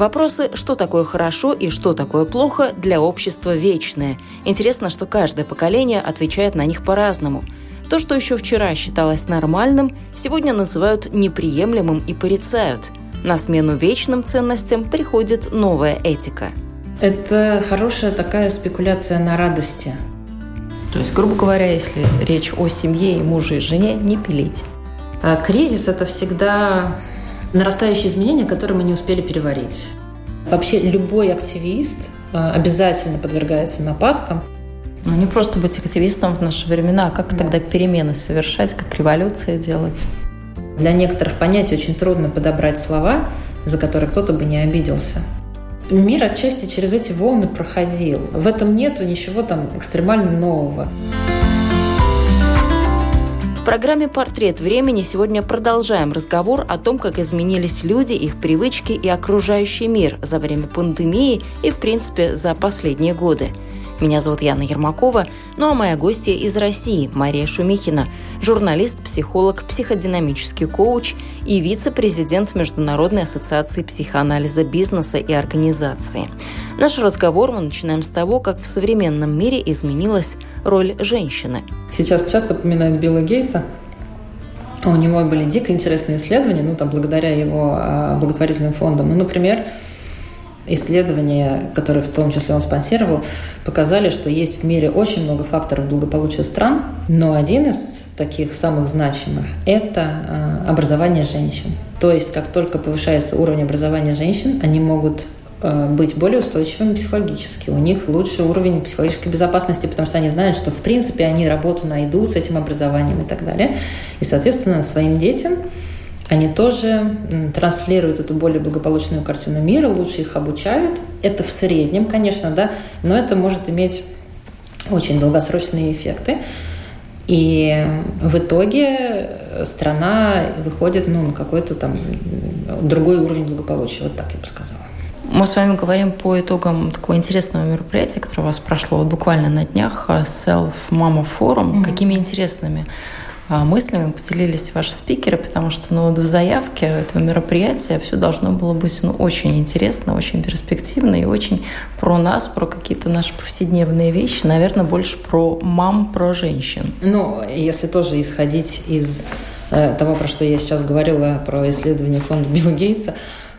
Вопросы, что такое хорошо и что такое плохо, для общества вечные. Интересно, что каждое поколение отвечает на них по-разному. То, что еще вчера считалось нормальным, сегодня называют неприемлемым и порицают. На смену вечным ценностям приходит новая этика. Это хорошая такая спекуляция на радости. То есть, грубо говоря, если речь о семье и муже и жене, не пилить. А кризис – это всегда нарастающие изменения, которые мы не успели переварить. Вообще любой активист а, обязательно подвергается нападкам. Ну, не просто быть активистом в наши времена, а как да. тогда перемены совершать, как революции делать? Для некоторых понятий очень трудно подобрать слова, за которые кто-то бы не обиделся. Мир отчасти через эти волны проходил. В этом нету ничего там экстремально нового. В программе «Портрет времени» сегодня продолжаем разговор о том, как изменились люди, их привычки и окружающий мир за время пандемии и, в принципе, за последние годы. Меня зовут Яна Ермакова, ну а моя гостья из России Мария Шумихина, журналист, психолог, психодинамический коуч и вице-президент Международной ассоциации психоанализа бизнеса и организации. Наш разговор мы начинаем с того, как в современном мире изменилась роль женщины. Сейчас часто упоминают Билла Гейтса, у него были дико интересные исследования, ну, там, благодаря его а, благотворительным фондам. Ну, например, исследования, которые в том числе он спонсировал, показали, что есть в мире очень много факторов благополучия стран, но один из таких самых значимых – это а, образование женщин. То есть, как только повышается уровень образования женщин, они могут Э, быть более устойчивыми психологически. У них лучший уровень психологической безопасности, потому что они знают, что в принципе они работу найдут с этим образованием и так далее. И, соответственно, своим детям они тоже транслируют эту более благополучную картину мира, лучше их обучают. Это в среднем, конечно, да, но это может иметь очень долгосрочные эффекты. И в итоге страна выходит ну, на какой-то там другой уровень благополучия, вот так я бы сказала. Мы с вами говорим по итогам такого интересного мероприятия, которое у вас прошло вот буквально на днях, э, Self Mama Forum. Mm-hmm. Какими интересными а, мыслями поделились ваши спикеры, потому что ну, в заявке этого мероприятия все должно было быть ну, очень интересно, очень перспективно и очень про нас, про какие-то наши повседневные вещи, наверное, больше про мам, про женщин. Ну, если тоже исходить из э, того, про что я сейчас говорила, про исследование фонда Билла Гейтса,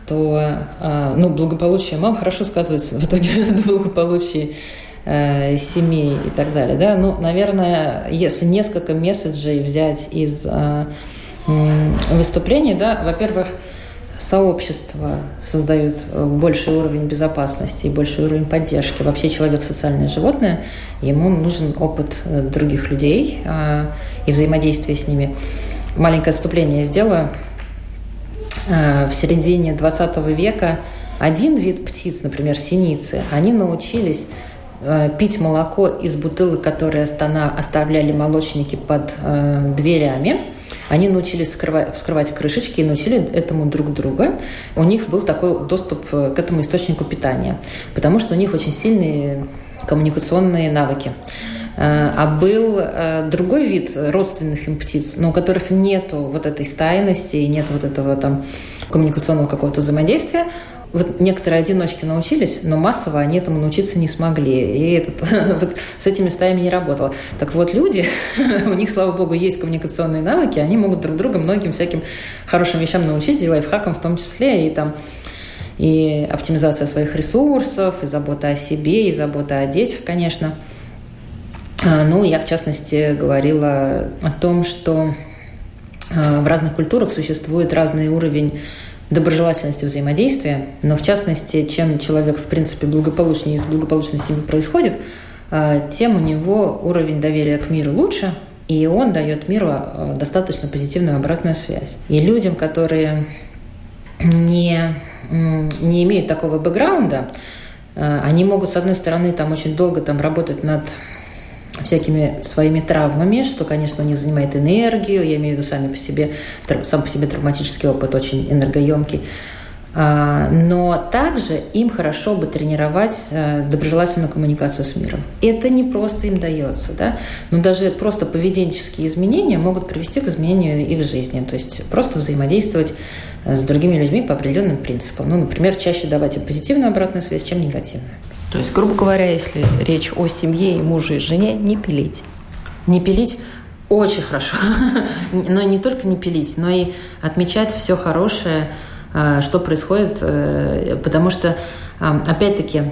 то а, ну, благополучие мам хорошо сказывается в итоге на благополучии э, семей и так далее. Да? Ну, наверное, если несколько месседжей взять из э, выступлений, да, во-первых, сообщество создают больший уровень безопасности и больший уровень поддержки. Вообще человек социальное животное, ему нужен опыт других людей э, и взаимодействие с ними. Маленькое отступление сделаю. Э, в середине 20 века один вид птиц, например, синицы, они научились э, пить молоко из бутылок, которые оставляли молочники под э, дверями. Они научились вскрывать, вскрывать крышечки и научили этому друг друга. У них был такой доступ к этому источнику питания, потому что у них очень сильные коммуникационные навыки. Э, а был э, другой вид родственных им птиц, но у которых нет вот этой стайности и нет вот этого там коммуникационного какого-то взаимодействия. Вот некоторые одиночки научились, но массово они этому научиться не смогли. И этот, вот с этими стаями не работало. Так вот, люди, у них, слава богу, есть коммуникационные навыки, они могут друг друга многим всяким хорошим вещам научить, и лайфхакам в том числе, и там и оптимизация своих ресурсов, и забота о себе, и забота о детях, конечно – а, ну, я, в частности, говорила о том, что а, в разных культурах существует разный уровень доброжелательности взаимодействия, но в частности, чем человек, в принципе, благополучнее из благополучной семьи происходит, а, тем у него уровень доверия к миру лучше, и он дает миру достаточно позитивную обратную связь. И людям, которые не, не имеют такого бэкграунда, Они могут, с одной стороны, там очень долго там работать над всякими своими травмами, что, конечно, не занимает энергию, я имею в виду сами по себе, сам по себе травматический опыт очень энергоемкий. А, но также им хорошо бы тренировать э, доброжелательную коммуникацию с миром. Это не просто им дается, да? но даже просто поведенческие изменения могут привести к изменению их жизни, то есть просто взаимодействовать э, с другими людьми по определенным принципам. Ну, например, чаще давать им позитивную обратную связь, чем негативную. То есть, грубо говоря, если речь о семье и муже и жене, не пилить. Не пилить очень хорошо. но не только не пилить, но и отмечать все хорошее, Э, что происходит, э, потому что, опять-таки,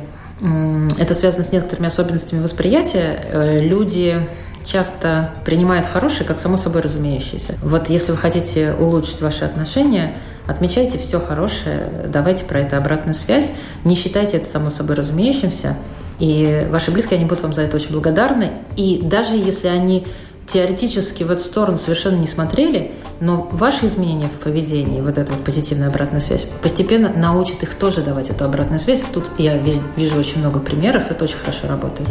это связано с некоторыми особенностями восприятия. Э, люди часто принимают хорошее как само собой разумеющееся. Вот если вы хотите улучшить ваши отношения, отмечайте все хорошее, давайте про это обратную связь, не считайте это само собой разумеющимся, и ваши близкие, они будут вам за это очень благодарны. И даже если они теоретически в эту сторону совершенно не смотрели, но ваши изменения в поведении, вот эта вот позитивная обратная связь, постепенно научит их тоже давать эту обратную связь. Тут я вижу очень много примеров, это очень хорошо работает.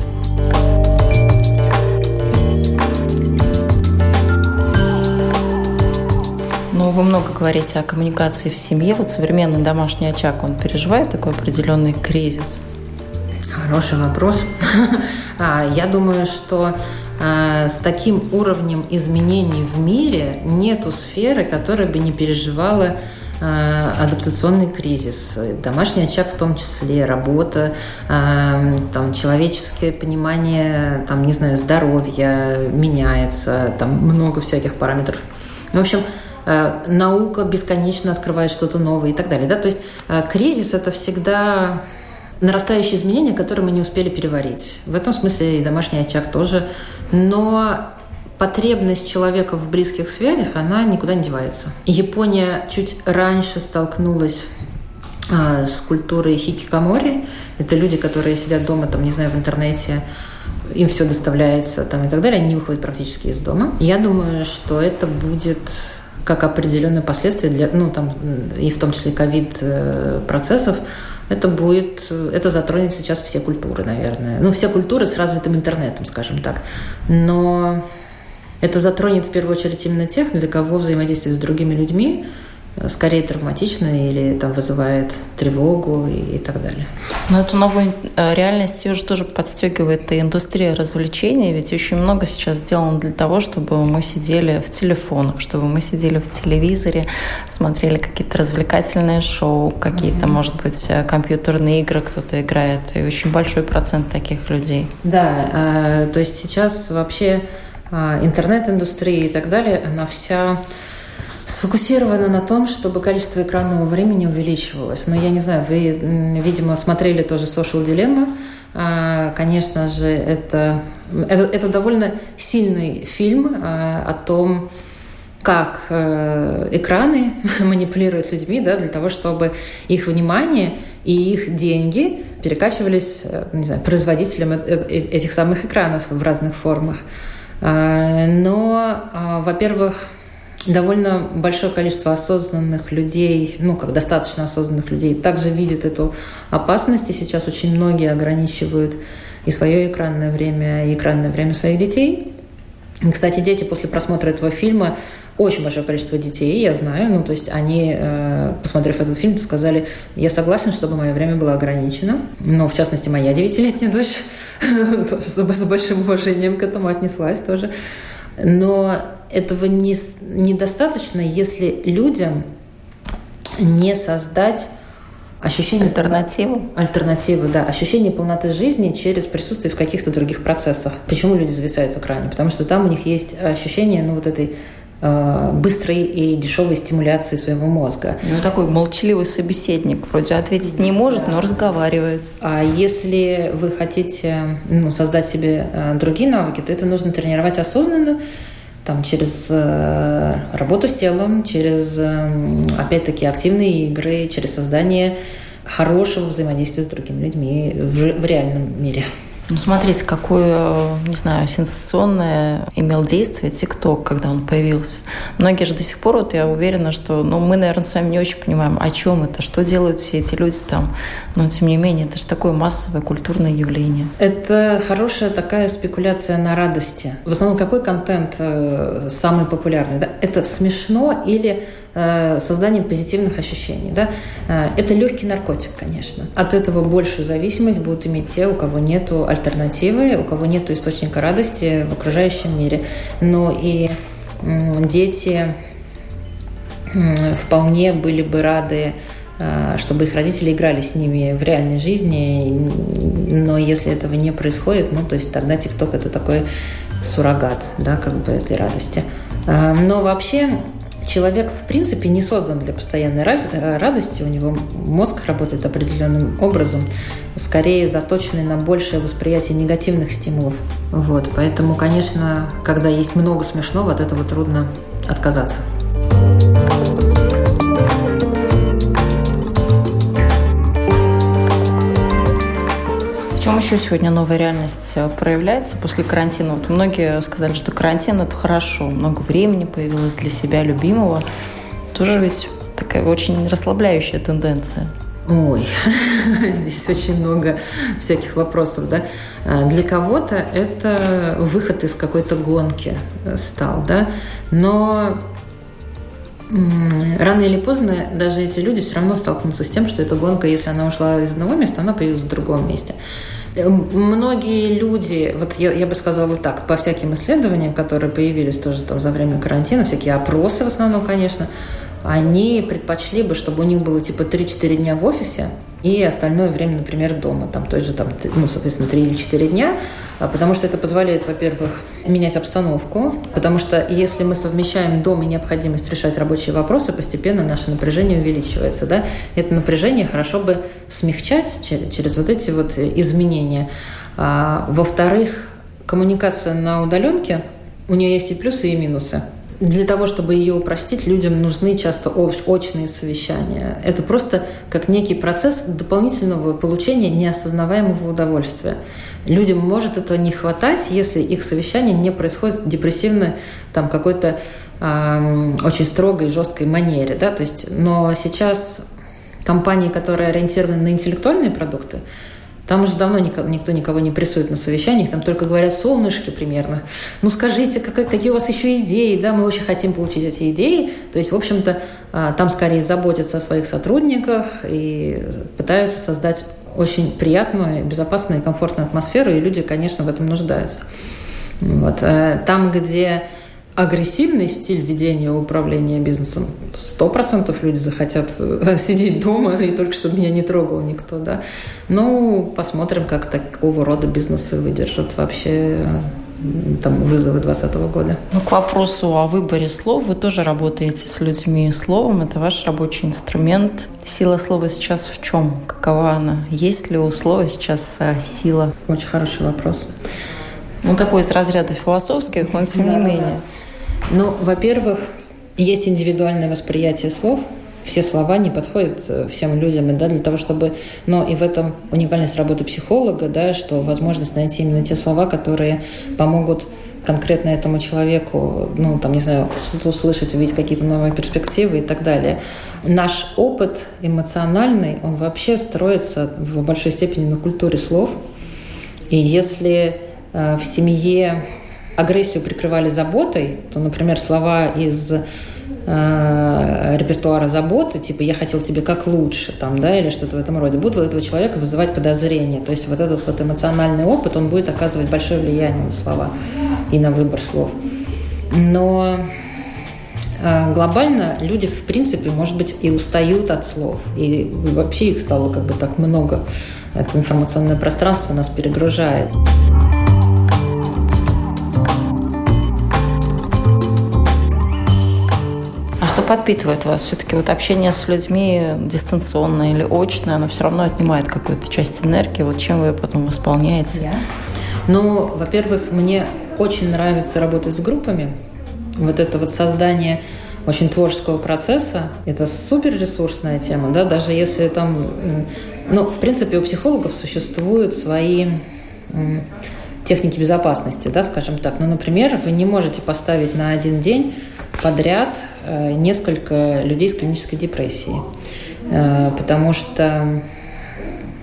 Вы много говорите о коммуникации в семье. Вот современный домашний очаг, он переживает такой определенный кризис? Хороший вопрос. А, я думаю, что а, с таким уровнем изменений в мире нету сферы, которая бы не переживала а, адаптационный кризис, домашний очаг в том числе, работа, там, человеческое понимание, там, не знаю, здоровья меняется, там много всяких параметров. В общем, наука бесконечно открывает что-то новое и так далее. Да? То есть кризис – это всегда нарастающие изменения, которые мы не успели переварить. В этом смысле и домашний очаг тоже. Но потребность человека в близких связях, она никуда не девается. Япония чуть раньше столкнулась а, с культурой хикикамори. Это люди, которые сидят дома, там, не знаю, в интернете, им все доставляется там, и так далее, они не выходят практически из дома. Я думаю, что это будет как определенное последствие для, ну, там, и в том числе ковид э, процессов, это будет, это затронет сейчас все культуры, наверное. Ну, все культуры с развитым интернетом, скажем так. Но это затронет в первую очередь именно тех, для кого взаимодействие с другими людьми скорее травматично или там вызывает тревогу и, и так далее. Но эту новую э, реальность уже тоже подстегивает и индустрия развлечений, ведь очень много сейчас сделано для того, чтобы мы сидели в телефонах, чтобы мы сидели в телевизоре, смотрели какие-то развлекательные шоу, какие-то, mm-hmm. может быть, э, компьютерные игры кто-то играет, и очень большой процент таких людей. Да, э, то есть сейчас вообще э, интернет-индустрия и так далее, она вся сфокусирована на том, чтобы количество экранного времени увеличивалось. Но я не знаю, вы, видимо, смотрели тоже Social Dilemma. А, конечно же, это, это, это довольно сильный фильм а, о том, как э, экраны манипулируют людьми да, для того, чтобы их внимание и их деньги перекачивались э, не знаю, производителям этих самых экранов в разных формах. А, но, во-первых, довольно большое количество осознанных людей, ну, как достаточно осознанных людей, также видят эту опасность, и сейчас очень многие ограничивают и свое экранное время, и экранное время своих детей. И, кстати, дети после просмотра этого фильма, очень большое количество детей, я знаю, ну, то есть они, э, посмотрев этот фильм, сказали, я согласен, чтобы мое время было ограничено. Но, в частности, моя девятилетняя дочь с большим уважением к этому отнеслась тоже. Но этого не, недостаточно, если людям не создать ощущение альтернативу. Альтернативу, да. Ощущение полноты жизни через присутствие в каких-то других процессах. Почему люди зависают в экране? Потому что там у них есть ощущение, ну, вот этой э, быстрой и дешевой стимуляции своего мозга. Ну, такой молчаливый собеседник. Вроде ответить не может, да. но разговаривает. А если вы хотите ну, создать себе э, другие навыки, то это нужно тренировать осознанно, там, через э, работу с телом, через, э, опять-таки, активные игры, через создание хорошего взаимодействия с другими людьми в, в реальном мире. Ну, смотрите, какое, не знаю, сенсационное имел действие ТикТок, когда он появился. Многие же до сих пор, вот я уверена, что ну, мы, наверное, с вами не очень понимаем, о чем это, что делают все эти люди там. Но, тем не менее, это же такое массовое культурное явление. Это хорошая такая спекуляция на радости. В основном, какой контент э, самый популярный? Да? Это смешно или созданием позитивных ощущений. Да? Э, это легкий наркотик, конечно. От этого большую зависимость будут иметь те, у кого нет альтернативы, у кого нет источника радости в окружающем мире. Но и дети вполне были бы рады э, чтобы их родители играли с ними в реальной жизни, но если этого не происходит, ну, то есть тогда ТикТок – это такой суррогат, да, как бы этой радости. Но вообще человек, в принципе, не создан для постоянной э, радости, у него мозг работает определенным образом, скорее заточенный на большее восприятие негативных стимулов. Вот, поэтому, конечно, когда есть много смешного, от этого трудно отказаться. Еще сегодня новая реальность э, проявляется после карантина? Вот многие сказали, что карантин – это хорошо, много времени появилось для себя любимого. Тоже ведь такая очень расслабляющая тенденция. Ой, здесь очень много всяких вопросов, да. А, для кого-то это выход из какой-то гонки э, стал, да, но рано или поздно даже эти люди все равно столкнутся с тем, что эта гонка, если она ушла из одного места, она появилась в другом месте. Многие люди, вот я, я бы сказала так, по всяким исследованиям, которые появились тоже там за время карантина, всякие опросы в основном, конечно, они предпочли бы, чтобы у них было типа 3-4 дня в офисе, и остальное время, например, дома, там, то же, там, ну, соответственно, 3 или 4 дня, потому что это позволяет, во-первых, менять обстановку, потому что если мы совмещаем дом и необходимость решать рабочие вопросы, постепенно наше напряжение увеличивается, да, это напряжение хорошо бы смягчать через, через вот эти вот изменения. А, во-вторых, коммуникация на удаленке, у нее есть и плюсы, и минусы. Для того, чтобы ее упростить, людям нужны часто очные совещания. Это просто как некий процесс дополнительного получения неосознаваемого удовольствия. Людям может этого не хватать, если их совещание не происходит в депрессивной там, какой-то э, очень строгой и жесткой манере. Да? То есть, но сейчас компании, которые ориентированы на интеллектуальные продукты, там уже давно никто, никого не прессует на совещаниях, там только говорят солнышки примерно. Ну скажите, как, какие у вас еще идеи? Да, мы очень хотим получить эти идеи. То есть, в общем-то, а, там скорее заботятся о своих сотрудниках и пытаются создать очень приятную, безопасную и комфортную атмосферу, и люди, конечно, в этом нуждаются. Вот. Э, там, где агрессивный стиль ведения управления бизнесом, сто процентов люди захотят э, сидеть дома и только чтобы меня не трогал никто, да. Ну, посмотрим, как такого рода бизнесы выдержат вообще там, вызовы 2020 года. Ну, к вопросу о выборе слов. Вы тоже работаете с людьми и словом. Это ваш рабочий инструмент. Сила слова сейчас в чем? Какова она? Есть ли у слова сейчас э, сила? Очень хороший вопрос. Ну, такой из разряда философских, но тем не менее. Ну, во-первых, есть индивидуальное восприятие слов. Все слова не подходят э, всем людям, и, да, для того, чтобы... Но и в этом уникальность работы психолога, да, что возможность найти именно те слова, которые помогут конкретно этому человеку, ну, там, не знаю, что-то услышать, увидеть какие-то новые перспективы и так далее. Наш опыт эмоциональный, он вообще строится в большой степени на культуре слов. И если э, в семье агрессию прикрывали заботой, то, например, слова из э, репертуара заботы, типа «я хотел тебе как лучше», там, да, или что-то в этом роде, будут у этого человека вызывать подозрение. То есть вот этот вот эмоциональный опыт, он будет оказывать большое влияние на слова и на выбор слов. Но э, глобально люди, в принципе, может быть, и устают от слов. И вообще их стало как бы так много. Это информационное пространство нас перегружает. Подпитывает вас? Все-таки вот общение с людьми дистанционное или очное, оно все равно отнимает какую-то часть энергии. Вот чем вы потом восполняете? Я? Ну, во-первых, мне очень нравится работать с группами. Вот это вот создание очень творческого процесса. Это супер ресурсная тема, да, даже если там... Ну, в принципе, у психологов существуют свои техники безопасности, да, скажем так. Ну, например, вы не можете поставить на один день подряд э, несколько людей с клинической депрессией, э, потому что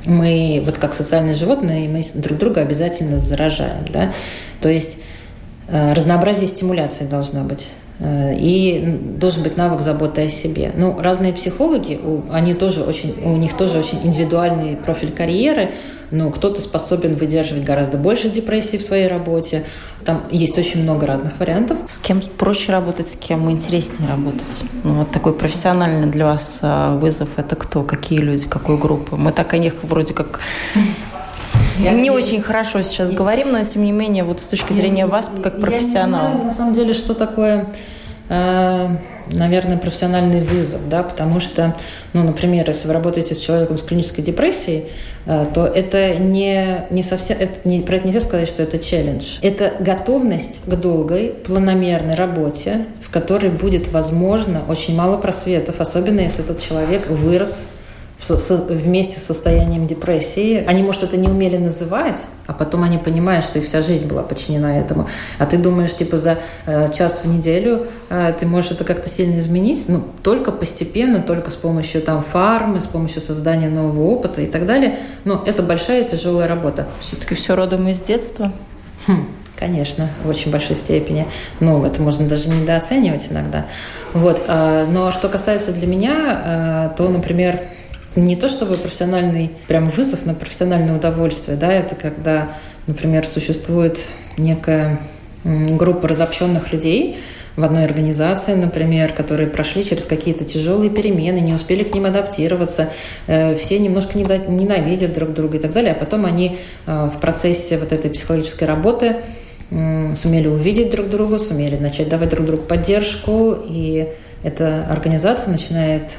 мы, вот как социальные животные, мы друг друга обязательно заражаем, да, то есть э, разнообразие стимуляции должно быть. Э, и должен быть навык заботы о себе. Ну, разные психологи, они тоже очень, у них тоже очень индивидуальный профиль карьеры, но кто-то способен выдерживать гораздо больше депрессии в своей работе. Там есть очень много разных вариантов. С кем проще работать, с кем интереснее работать? Ну, вот такой профессиональный для вас э, вызов – это кто? Какие люди, какой группы? Мы так о них вроде как я не очень хорошо сейчас я... говорим, но тем не менее, вот с точки зрения я, вас как профессионала. Я не знаю, на самом деле, что такое э, наверное, профессиональный вызов, да, потому что, ну, например, если вы работаете с человеком с клинической депрессией, э, то это не, не совсем, это не, про это нельзя сказать, что это челлендж. Это готовность к долгой, планомерной работе, в которой будет, возможно, очень мало просветов, особенно если этот человек вырос вместе с состоянием депрессии. Они, может, это не умели называть, а потом они понимают, что их вся жизнь была подчинена этому. А ты думаешь, типа, за э, час в неделю э, ты можешь это как-то сильно изменить? Ну, только постепенно, только с помощью там фармы, с помощью создания нового опыта и так далее. Но это большая тяжелая работа. Все-таки все родом из детства? Хм. Конечно, в очень большой степени. Ну, это можно даже недооценивать иногда. Вот. Э, но что касается для меня, то, например, не то чтобы профессиональный прям вызов, но профессиональное удовольствие. Да, это когда, например, существует некая группа разобщенных людей в одной организации, например, которые прошли через какие-то тяжелые перемены, не успели к ним адаптироваться, э, все немножко ненавидят друг друга и так далее, а потом они э, в процессе вот этой психологической работы сумели увидеть друг друга, сумели начать давать друг другу поддержку, и эта организация начинает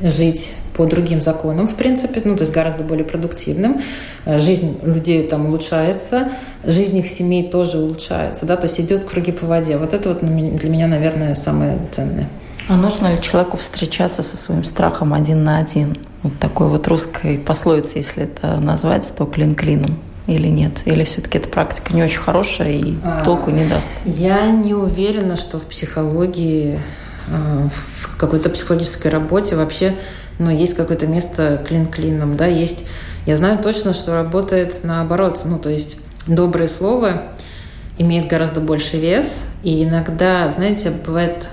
жить по другим законам, в принципе, ну, то есть гораздо более продуктивным. Э, жизнь людей там улучшается, жизнь их семей тоже улучшается, да, то есть идет круги по воде. Вот это вот для меня, наверное, самое ценное. А нужно ли человеку встречаться со своим страхом один на один? Вот такой вот русской пословицей, если это назвать, то клин клином или нет? Или все-таки эта практика не очень хорошая и а, толку не даст? Я не уверена, что в психологии, э, в какой-то психологической работе вообще но есть какое-то место клин-клином, да, есть... Я знаю точно, что работает наоборот, ну, то есть доброе слово имеет гораздо больше вес, и иногда, знаете, бывает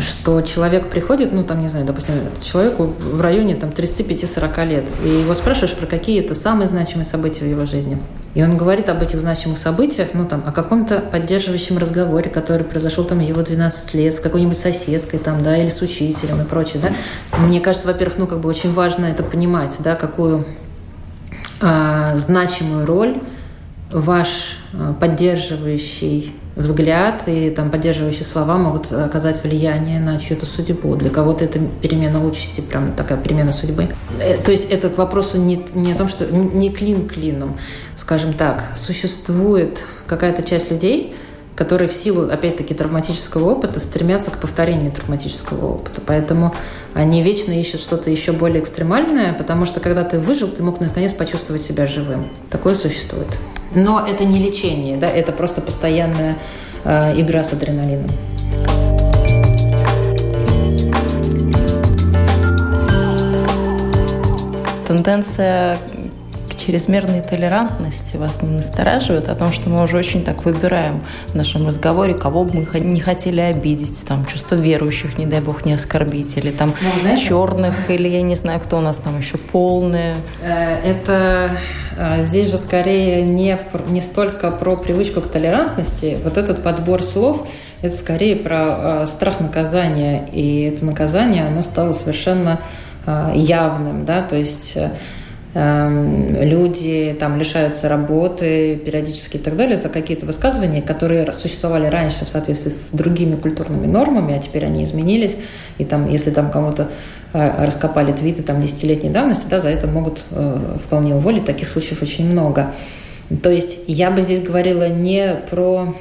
что человек приходит, ну, там, не знаю, допустим, человеку в районе там 35-40 лет, и его спрашиваешь про какие-то самые значимые события в его жизни. И он говорит об этих значимых событиях, ну, там, о каком-то поддерживающем разговоре, который произошел там его 12 лет, с какой-нибудь соседкой, там, да, или с учителем и прочее, да. Мне кажется, во-первых, ну, как бы очень важно это понимать, да, какую а, значимую роль ваш а, поддерживающий взгляд и там поддерживающие слова могут оказать влияние на чью-то судьбу. Для кого-то это перемена участи, прям такая перемена судьбы. Э, то есть это к вопросу не, не о том, что не клин клином, скажем так. Существует какая-то часть людей, которые в силу, опять-таки, травматического опыта стремятся к повторению травматического опыта. Поэтому они вечно ищут что-то еще более экстремальное, потому что когда ты выжил, ты мог наконец почувствовать себя живым. Такое существует. Но это не лечение, да, это просто постоянная э, игра с адреналином. Тенденция к чрезмерной толерантности вас не настораживает, о том, что мы уже очень так выбираем в нашем разговоре, кого бы мы не хотели обидеть, там, чувство верующих, не дай бог, не оскорбить, или там ну, знаете, черных, или я не знаю, кто у нас там еще полные. Э, это а, здесь же скорее не, не столько про привычку к толерантности. Вот этот подбор слов – это скорее про а, страх наказания. И это наказание, оно стало совершенно а, явным. Да? То есть э, люди там лишаются работы периодически и так далее за какие-то высказывания, которые существовали раньше в соответствии с другими культурными нормами, а теперь они изменились. И там, если там кому-то а, раскопали твиты там десятилетней давности, да, за это могут э, вполне уволить. Таких случаев очень много. То есть я бы здесь говорила не про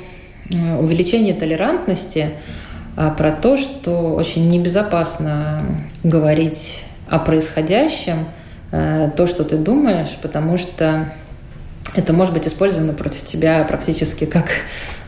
э, увеличение толерантности, а про то, что очень небезопасно говорить о происходящем, э, то, что ты думаешь, потому что это может быть использовано против тебя практически как,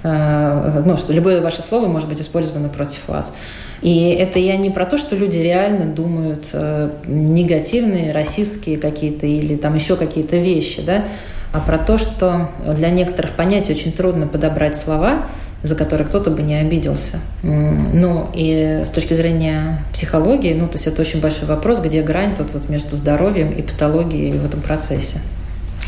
э, ну, что любое ваше слово может быть использовано против вас. И это я не про то, что люди реально думают э, негативные, расистские какие-то или там еще какие-то вещи, да, а про то, что для некоторых понятий очень трудно подобрать слова, за которые кто-то бы не обиделся. Ну, и с точки зрения психологии, ну, то есть это очень большой вопрос, где грань тут вот между здоровьем и патологией в этом процессе.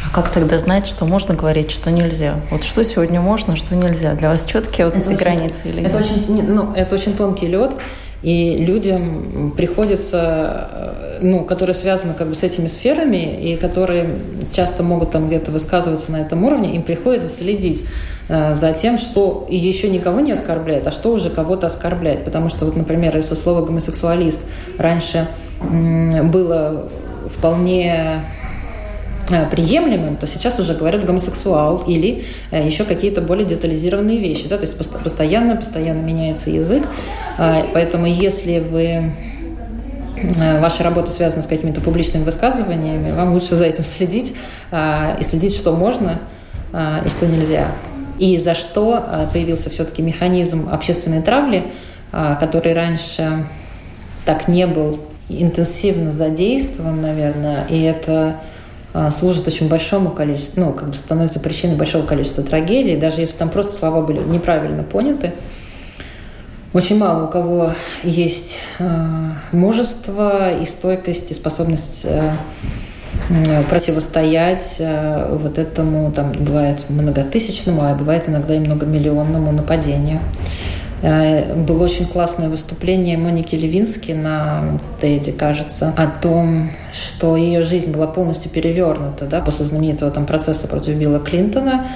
А как тогда знать, что можно говорить, что нельзя? Вот что сегодня можно, что нельзя? Для вас четкие вот это эти очень, границы или это нет? Очень, ну, это очень тонкий лед. И людям приходится, э, ну, которые связаны как бы с этими сферами и которые часто могут там где-то высказываться на этом уровне, им приходится следить э, за тем, что еще никого не оскорбляет, а что уже кого-то оскорбляет. Потому что вот, например, если слово гомосексуалист раньше было вполне приемлемым, то сейчас уже говорят гомосексуал или э, еще какие-то более детализированные вещи. Да? То есть постоянно, постоянно меняется язык. А, поэтому если вы э, ваша работа связана с какими-то публичными высказываниями, вам лучше за этим следить и следить, что можно и что нельзя. И за что появился все-таки механизм общественной травли, который раньше так не был интенсивно задействован, наверное, и это служит очень большому количеству, ну, как бы становится причиной большого количества трагедий, даже если там просто слова были неправильно поняты. Очень мало у кого есть э, мужество и стойкость, и способность э, противостоять э, вот этому, там, бывает многотысячному, а бывает иногда и многомиллионному нападению. Э, было очень классное выступление Моники Левински на TED, кажется, о том, что ее жизнь была полностью перевернута да, после знаменитого там процесса против Билла Клинтона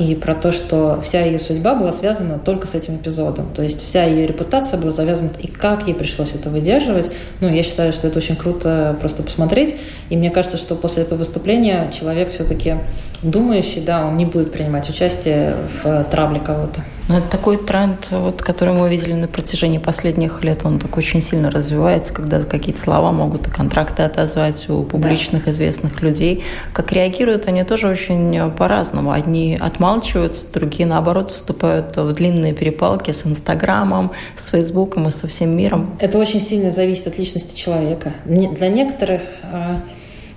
и про то, что вся ее судьба была связана только с этим эпизодом. То есть вся ее репутация была завязана, и как ей пришлось это выдерживать. Ну, я считаю, что это очень круто просто посмотреть. И мне кажется, что после этого выступления человек все-таки думающий, да, он не будет принимать участие в травле кого-то. Но это такой тренд, вот, который мы видели на протяжении последних лет, он так очень сильно развивается, когда какие-то слова могут и контракты отозвать у публичных да. известных людей. Как реагируют они тоже очень по-разному. Одни отмалчиваются, другие, наоборот, вступают в длинные перепалки с Инстаграмом, с Фейсбуком и со всем миром. Это очень сильно зависит от личности человека. Для некоторых а,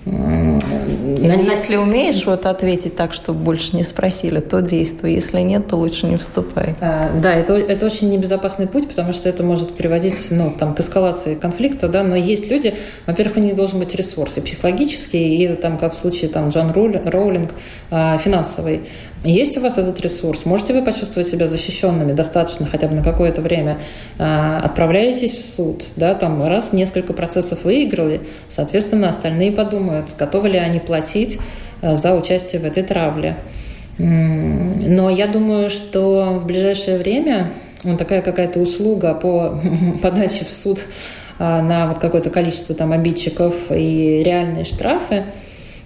если умеешь вот ответить так, чтобы больше не спросили, то действуй. Если нет, то лучше не вступай. А, да, это, это очень небезопасный путь, потому что это может приводить ну, там, к эскалации конфликта. Да? Но есть люди, во-первых, у них должен быть ресурс и психологический, и там, как в случае там, Джон Роулинг, а, финансовый. Есть у вас этот ресурс? Можете вы почувствовать себя защищенными достаточно хотя бы на какое-то время? А, отправляетесь в суд, да, там раз несколько процессов выиграли, соответственно, остальные подумают, готовы ли они платить а, за участие в этой травле. Но я думаю, что в ближайшее время вот такая какая-то услуга по подаче в суд а, на вот какое-то количество там обидчиков и реальные штрафы –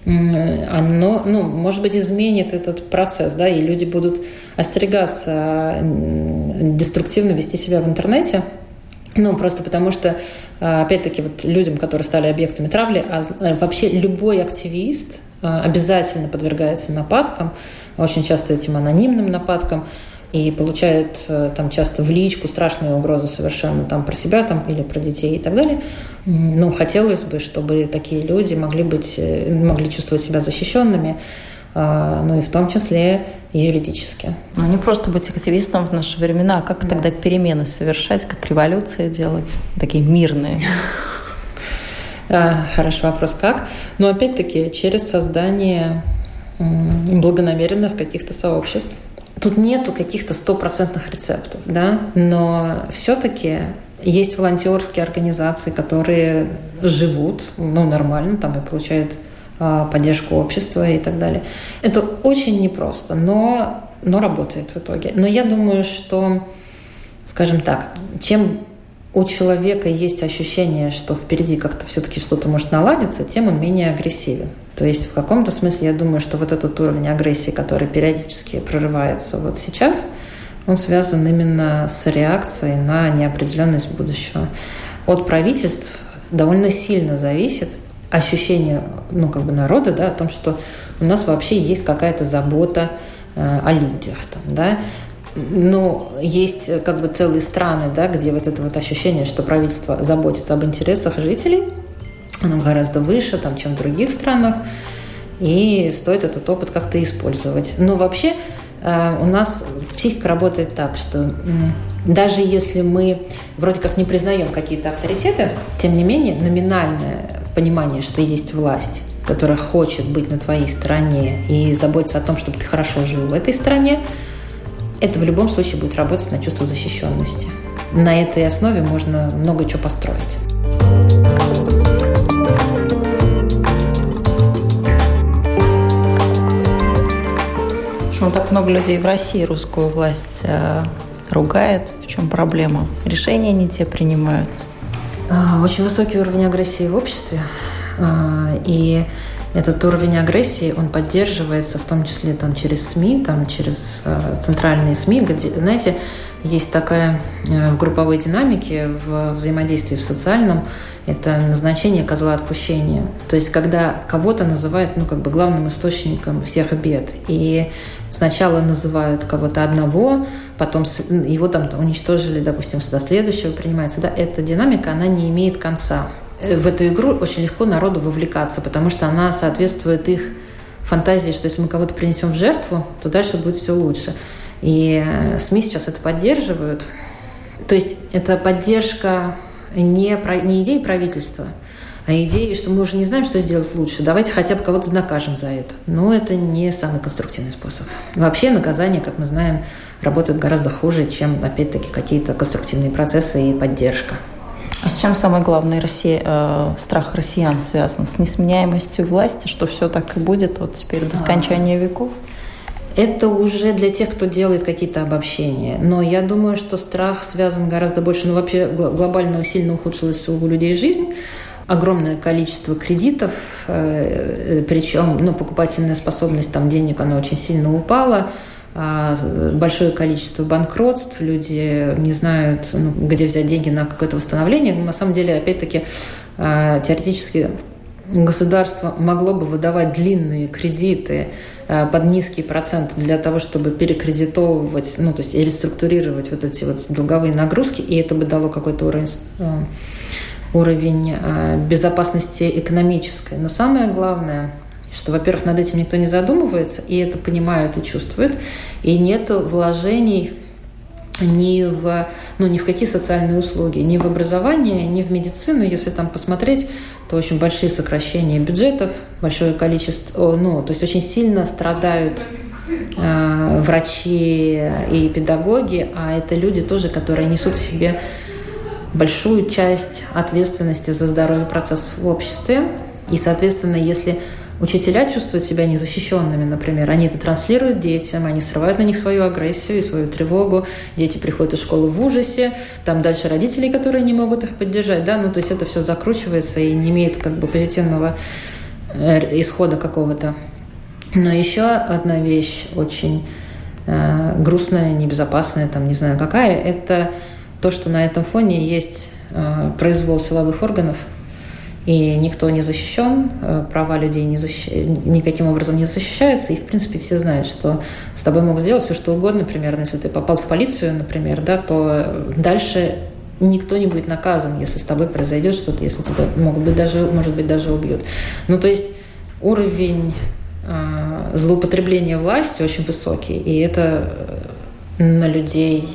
оно, ну, может быть, изменит этот процесс, да, и люди будут остерегаться деструктивно вести себя в интернете, ну, просто потому что, а, опять-таки, вот людям, которые стали объектами травли, а э, вообще любой активист а, обязательно подвергается нападкам, очень часто этим анонимным нападкам, и получает э, там часто в личку страшные угрозы совершенно там про себя там или про детей и так далее. Ну, хотелось бы, чтобы такие люди могли быть, э, могли чувствовать себя защищенными, а, ну и в том числе юридически. Ну, не просто быть активистом в наши времена, а как да. тогда перемены совершать, как революции делать, такие мирные? А, хороший вопрос, как? Но опять-таки через создание благонамеренных каких-то сообществ. Тут нету каких-то стопроцентных рецептов, да, но все-таки есть волонтерские организации, которые живут, ну, нормально, там и получают а, поддержку общества и так далее. Это очень непросто, но, но работает в итоге. Но я думаю, что, скажем так, чем у человека есть ощущение, что впереди как-то все-таки что-то может наладиться, тем он менее агрессивен. То есть в каком-то смысле я думаю, что вот этот уровень агрессии, который периодически прорывается вот сейчас, он связан именно с реакцией на неопределенность будущего. От правительств довольно сильно зависит, ощущение, ну, как бы народа, да, о том, что у нас вообще есть какая-то забота э, о людях, там, да, но есть э, как бы целые страны, да, где вот это вот ощущение, что правительство заботится об интересах жителей, оно гораздо выше, там, чем в других странах, и стоит этот опыт как-то использовать. Но вообще э, у нас психика работает так, что даже если мы вроде как не признаем какие-то авторитеты, тем не менее номинальное понимание, что есть власть, которая хочет быть на твоей стороне и заботиться о том, чтобы ты хорошо жил в этой стране, это в любом случае будет работать на чувство защищенности. На этой основе можно много чего построить. Почему так много людей в России русскую власть э, ругает? В чем проблема? Решения не те принимаются. А, очень высокий уровень агрессии в обществе. А, и этот уровень агрессии, он поддерживается в том числе там, через СМИ, там, через э, центральные СМИ, где, знаете, есть такая э, в групповой динамике, в взаимодействии в социальном, это назначение козла отпущения. То есть, когда кого-то называют, ну, как бы главным источником всех бед. И сначала называют кого-то одного, потом его там уничтожили, допустим, до следующего принимается. Да, эта динамика, она не имеет конца. Э, в эту игру очень легко народу вовлекаться, потому что она соответствует их фантазии, что если мы кого-то принесем в жертву, то дальше будет все лучше. И э, СМИ сейчас это поддерживают. То есть это поддержка не, про, не идеи правительства, а идеи, что мы уже не знаем, что сделать лучше. Давайте хотя бы кого-то накажем за это. Но это не самый конструктивный способ. Вообще наказание, как мы знаем, работает гораздо хуже, чем, опять-таки, какие-то конструктивные процессы и поддержка. А с чем самое главное Россия, э, страх россиян связан? С несменяемостью власти, что все так и будет вот теперь до скончания веков? Это уже для тех, кто делает какие-то обобщения. Но я думаю, что страх связан гораздо больше. Ну, вообще глобально сильно ухудшилась у людей жизнь огромное количество кредитов, э, э, причем ну, покупательная способность там, денег, она очень сильно упала. А, большое количество банкротств, люди не знают, ну, где взять деньги на какое-то восстановление. Но на самом деле, опять-таки, а, теоретически государство могло бы выдавать длинные кредиты а, под низкий процент для того, чтобы перекредитовывать, ну, то есть и реструктурировать вот эти вот долговые нагрузки, и это бы дало какой-то уровень уровень безопасности экономической. Но самое главное – что, во-первых, над этим никто не задумывается, и это понимают и чувствуют, и нет вложений ни в, ну, ни в какие социальные услуги, ни в образование, ни в медицину. Если там посмотреть, то очень большие сокращения бюджетов, большое количество, ну, то есть очень сильно страдают э, врачи и педагоги, а это люди тоже, которые несут в себе большую часть ответственности за здоровье процессов в обществе. И, соответственно, если Учителя чувствуют себя незащищенными, например. Они это транслируют детям, они срывают на них свою агрессию и свою тревогу. Дети приходят из школы в ужасе, там дальше родители, которые не могут их поддержать, да, ну то есть это все закручивается и не имеет как бы позитивного э, исхода какого-то. Но еще одна вещь очень э, грустная, небезопасная, там не знаю какая, это то, что на этом фоне есть э, произвол силовых органов – и никто не защищен, э, права людей не защищ... никаким образом не защищаются, и, в принципе, все знают, что с тобой могут сделать все, что угодно, примерно, если ты попал в полицию, например, да, то дальше никто не будет наказан, если с тобой произойдет что-то, если тебя могут быть даже, может быть, даже убьют. Ну, то есть уровень э, злоупотребления властью очень высокий, и это э, на людей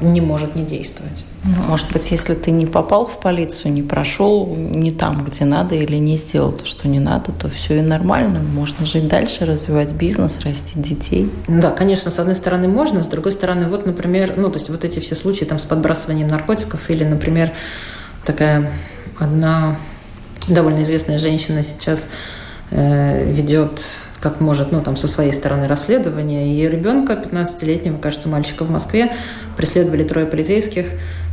не может не действовать. Ну, может быть, если ты не попал в полицию, не прошел не там, где надо, или не сделал то, что не надо, то все и нормально. Можно жить дальше, развивать бизнес, растить детей. Да, конечно, с одной стороны можно, с другой стороны, вот, например, ну, то есть вот эти все случаи там с подбрасыванием наркотиков или, например, такая одна довольно известная женщина сейчас э, ведет как может, ну, там, со своей стороны расследования. Ее ребенка, 15-летнего, кажется, мальчика в Москве, преследовали трое полицейских,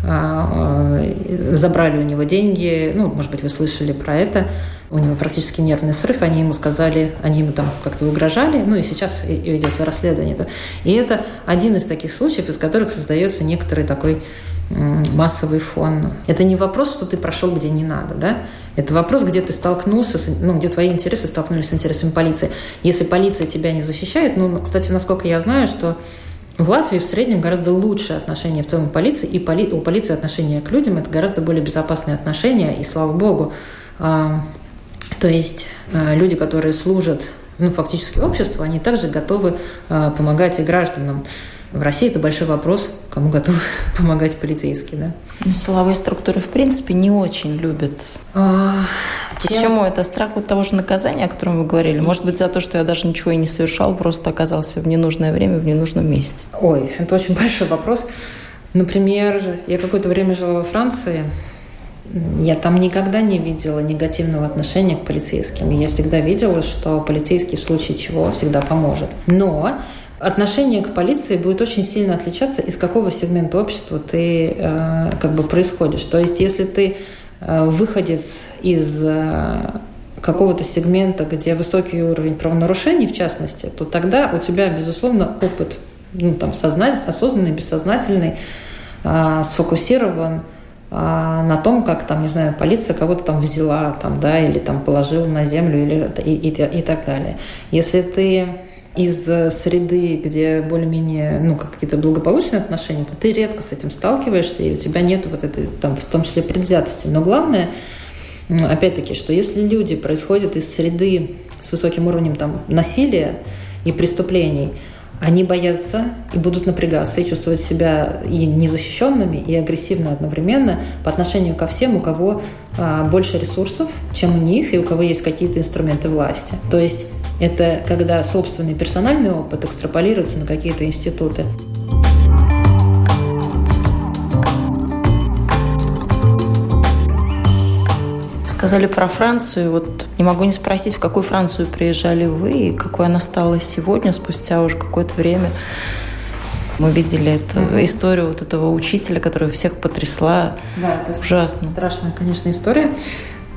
а, а, забрали у него деньги, ну, может быть, вы слышали про это, у него практически нервный срыв, они ему сказали, они ему там как-то угрожали, ну и сейчас ведется расследование. И это один из таких случаев, из которых создается некоторый такой массовый фон. Это не вопрос, что ты прошел где не надо, да? Это вопрос, где ты столкнулся, с, ну, где твои интересы столкнулись с интересами полиции. Если полиция тебя не защищает, ну, кстати, насколько я знаю, что в Латвии в среднем гораздо лучшее отношение в целом полиции, и поли, у полиции отношение к людям – это гораздо более безопасные отношения, и слава богу. А, то есть а, люди, которые служат ну, фактически обществу, они также готовы а, помогать и гражданам. В России это большой вопрос, кому готовы помогать полицейские, да? Ну, силовые структуры, в принципе, не очень любят. А, Почему? Чем? Это страх вот того же наказания, о котором вы говорили? Может быть, за то, что я даже ничего и не совершал, просто оказался в ненужное время, в ненужном месте? Ой, это очень большой вопрос. Например, я какое-то время жила во Франции, я там никогда не видела негативного отношения к полицейским. Я всегда видела, что полицейский в случае чего всегда поможет. Но отношение к полиции будет очень сильно отличаться, из какого сегмента общества ты э, как бы происходишь. То есть, если ты э, выходец из э, какого-то сегмента, где высокий уровень правонарушений, в частности, то тогда у тебя, безусловно, опыт ну, там, сознательный, осознанный, бессознательный, э, сфокусирован э, на том, как там, не знаю, полиция кого-то там взяла, там, да, или там положила на землю, или и, и, и так далее. Если ты из э, среды, где более-менее, ну, какие-то благополучные отношения, то ты редко с этим сталкиваешься, и у тебя нет вот этой, там, в том числе предвзятости. Но главное, опять-таки, что если люди происходят из среды с высоким уровнем там, насилия и преступлений, они боятся и будут напрягаться и чувствовать себя и незащищенными, и агрессивно одновременно по отношению ко всем, у кого а, больше ресурсов, чем у них, и у кого есть какие-то инструменты власти. То есть это когда собственный персональный опыт экстраполируется на какие-то институты. Сказали про Францию. Вот не могу не спросить, в какую Францию приезжали вы и какой она стала сегодня, спустя уже какое-то время. Мы видели эту mm-hmm. историю вот этого учителя, которая всех потрясла. Да, это ужасно. Страшная, конечно, история.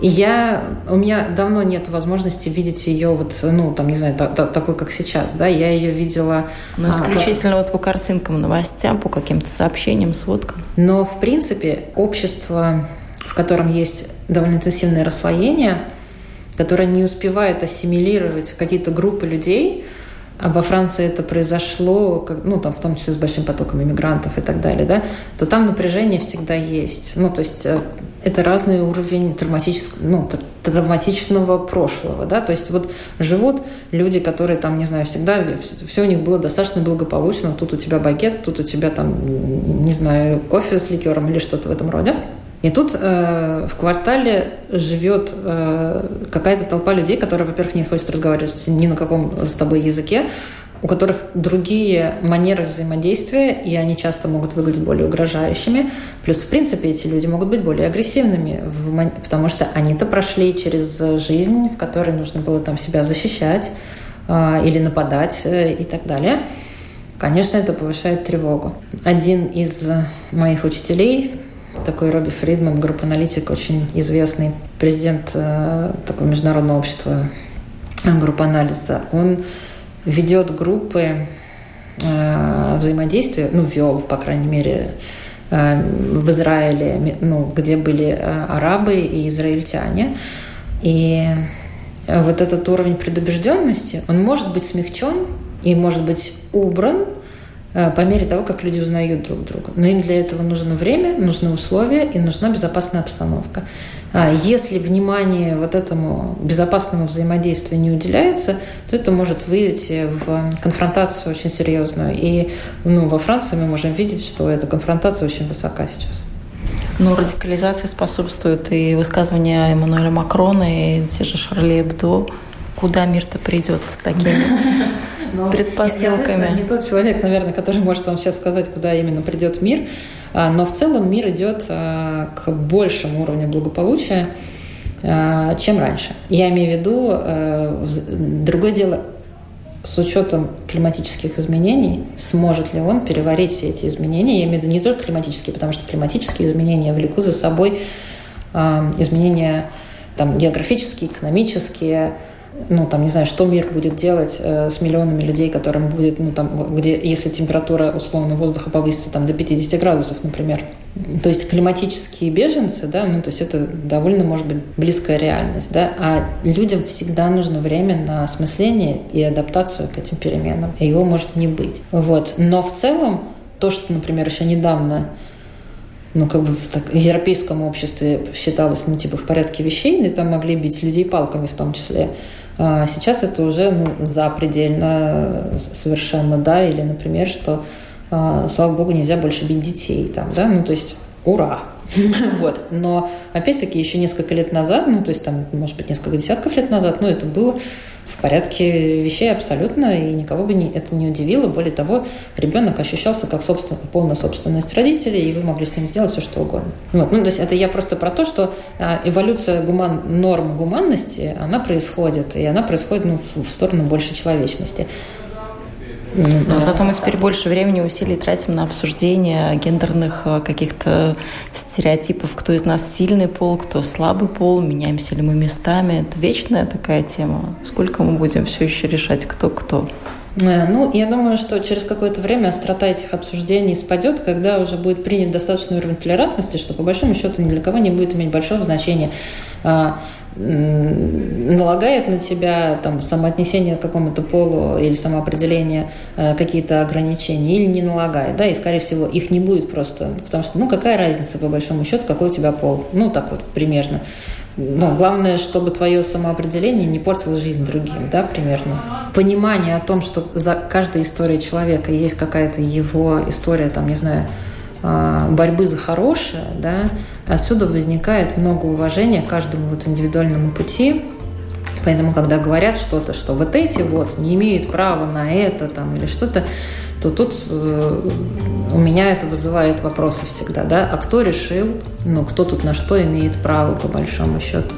И я, у меня давно нет возможности видеть ее вот, ну, там, не знаю, та, та, такой, как сейчас, да, я ее видела... Ну, исключительно а, вот по картинкам, новостям, по каким-то сообщениям, сводкам. Но, в принципе, общество, в котором есть довольно интенсивное расслоение, которое не успевает ассимилировать какие-то группы людей, а во Франции это произошло, ну, там, в том числе с большим потоком иммигрантов и так далее, да, то там напряжение всегда есть. Ну, то есть э, это разный уровень травматического, ну, травматичного прошлого, да, то есть вот живут люди, которые там, не знаю, всегда, все у них было достаточно благополучно, тут у тебя багет, тут у тебя там, не знаю, кофе с ликером или что-то в этом роде, и тут э, в квартале живет э, какая-то толпа людей, которые, во-первых, не хочет разговаривать ни на каком с тобой языке, у которых другие манеры взаимодействия, и они часто могут выглядеть более угрожающими. Плюс, в принципе, эти люди могут быть более агрессивными, в, потому что они-то прошли через жизнь, в которой нужно было там себя защищать э, или нападать э, и так далее. Конечно, это повышает тревогу. Один из моих учителей такой Робби Фридман, групп-аналитик, очень известный президент э, такого международного общества групп-анализа. Он ведет группы э, взаимодействия, ну, вел, по крайней мере, э, в Израиле, ну, где были э, арабы и израильтяне. И вот этот уровень предубежденности, он может быть смягчен и может быть убран – Э, по мере того, как люди узнают друг друга. Но им для этого нужно время, нужны условия и нужна безопасная обстановка. А если внимание вот этому безопасному взаимодействию не уделяется, то это может выйти в конфронтацию очень серьезную. И ну, во Франции мы можем видеть, что эта конфронтация очень высока сейчас. Ну, радикализации способствуют и высказывания Эммануэля Макрона, и те же Шарли Эбдо. Куда мир-то придет с такими Но предпосылками. Я, не тот человек, наверное, который может вам сейчас сказать, куда именно придет мир, а, но в целом мир идет а, к большему уровню благополучия, а, чем раньше. Я имею в виду, другое дело, с учетом климатических изменений, сможет ли он переварить все эти изменения? Я имею в виду не только климатические, потому что климатические изменения влекут за собой изменения там, географические, экономические, ну, там, не знаю, что мир будет делать э, с миллионами людей, которым будет, ну, там, где, если температура, условно, воздуха повысится там до 50 градусов, например. То есть климатические беженцы, да, ну, то есть это довольно, может быть, близкая реальность, да, а людям всегда нужно время на осмысление и адаптацию к этим переменам, и его может не быть. Вот. Но в целом то, что, например, еще недавно ну, как бы в, так, в европейском обществе считалось, ну, типа, в порядке вещей, и там могли бить людей палками в том числе. А сейчас это уже, ну, запредельно совершенно, да, или, например, что, а, слава богу, нельзя больше бить детей там, да, ну, то есть, ура, вот. Но, опять-таки, еще несколько лет назад, ну, то есть, там, может быть, несколько десятков лет назад, ну, это было в порядке вещей абсолютно, и никого бы не, это не удивило. Более того, ребенок ощущался как собствен, полная собственность родителей, и вы могли с ним сделать все, что угодно. Вот. Ну, то есть это я просто про то, что а, эволюция гуман, норм гуманности, она происходит, и она происходит ну, в, в сторону большей человечности. Но зато мы теперь больше времени и усилий тратим на обсуждение гендерных э, каких-то стереотипов, кто из нас сильный пол, кто слабый пол, меняемся ли мы местами. Это вечная такая тема. Сколько мы будем все еще решать, кто кто? Э, ну, я думаю, что через какое-то время острота этих обсуждений спадет, когда уже будет принят достаточный уровень толерантности, что по большому счету ни для кого не будет иметь большого значения а, налагает на тебя там, самоотнесение к какому-то полу или самоопределение э, какие-то ограничения или не налагает, да, и, скорее всего, их не будет просто, потому что, ну, какая разница, по большому счету, какой у тебя пол, ну, так вот, примерно. Ну, главное, чтобы твое самоопределение не портило жизнь другим, да, примерно. Понимание о том, что за каждой историей человека есть какая-то его история, там, не знаю, а, борьбы за хорошее, да, отсюда возникает много уважения каждому вот индивидуальному пути. Поэтому, когда говорят что-то, что вот эти вот не имеют права на это там, или что-то, то тут э, у меня это вызывает вопросы всегда, да, а кто решил, ну, кто тут на что имеет право, по большому счету.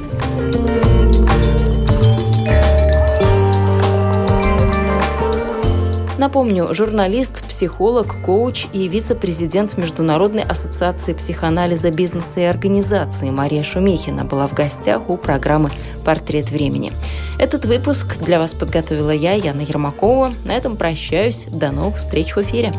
Напомню, журналист, психолог, коуч и вице-президент Международной ассоциации психоанализа бизнеса и организации Мария Шумихина была в гостях у программы «Портрет времени». Этот выпуск для вас подготовила я, Яна Ермакова. На этом прощаюсь. До новых встреч в эфире.